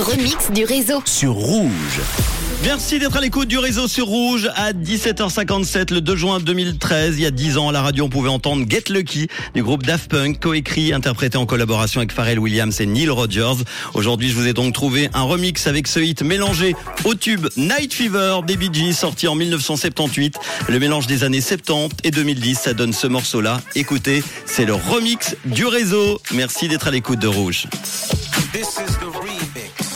remix du réseau. sur Rouge. Merci d'être à l'écoute du réseau sur Rouge à 17h57 le 2 juin 2013. Il y a 10 ans, à la radio, on pouvait entendre Get Lucky du groupe Daft Punk, coécrit, interprété en collaboration avec Pharrell Williams et Neil Rogers. Aujourd'hui, je vous ai donc trouvé un remix avec ce hit mélangé au tube Night Fever des Bee Gees, sorti en 1978. Le mélange des années 70 et 2010, ça donne ce morceau-là. Écoutez, c'est le remix du réseau. Merci d'être à l'écoute de Rouge.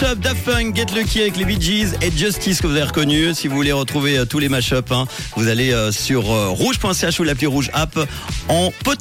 Mashup Daft Punk, Get Lucky avec les Bee et Justice que vous avez reconnu. Si vous voulez retrouver euh, tous les mashups, hein, vous allez euh, sur euh, rouge.ch ou l'appli rouge app en podcast.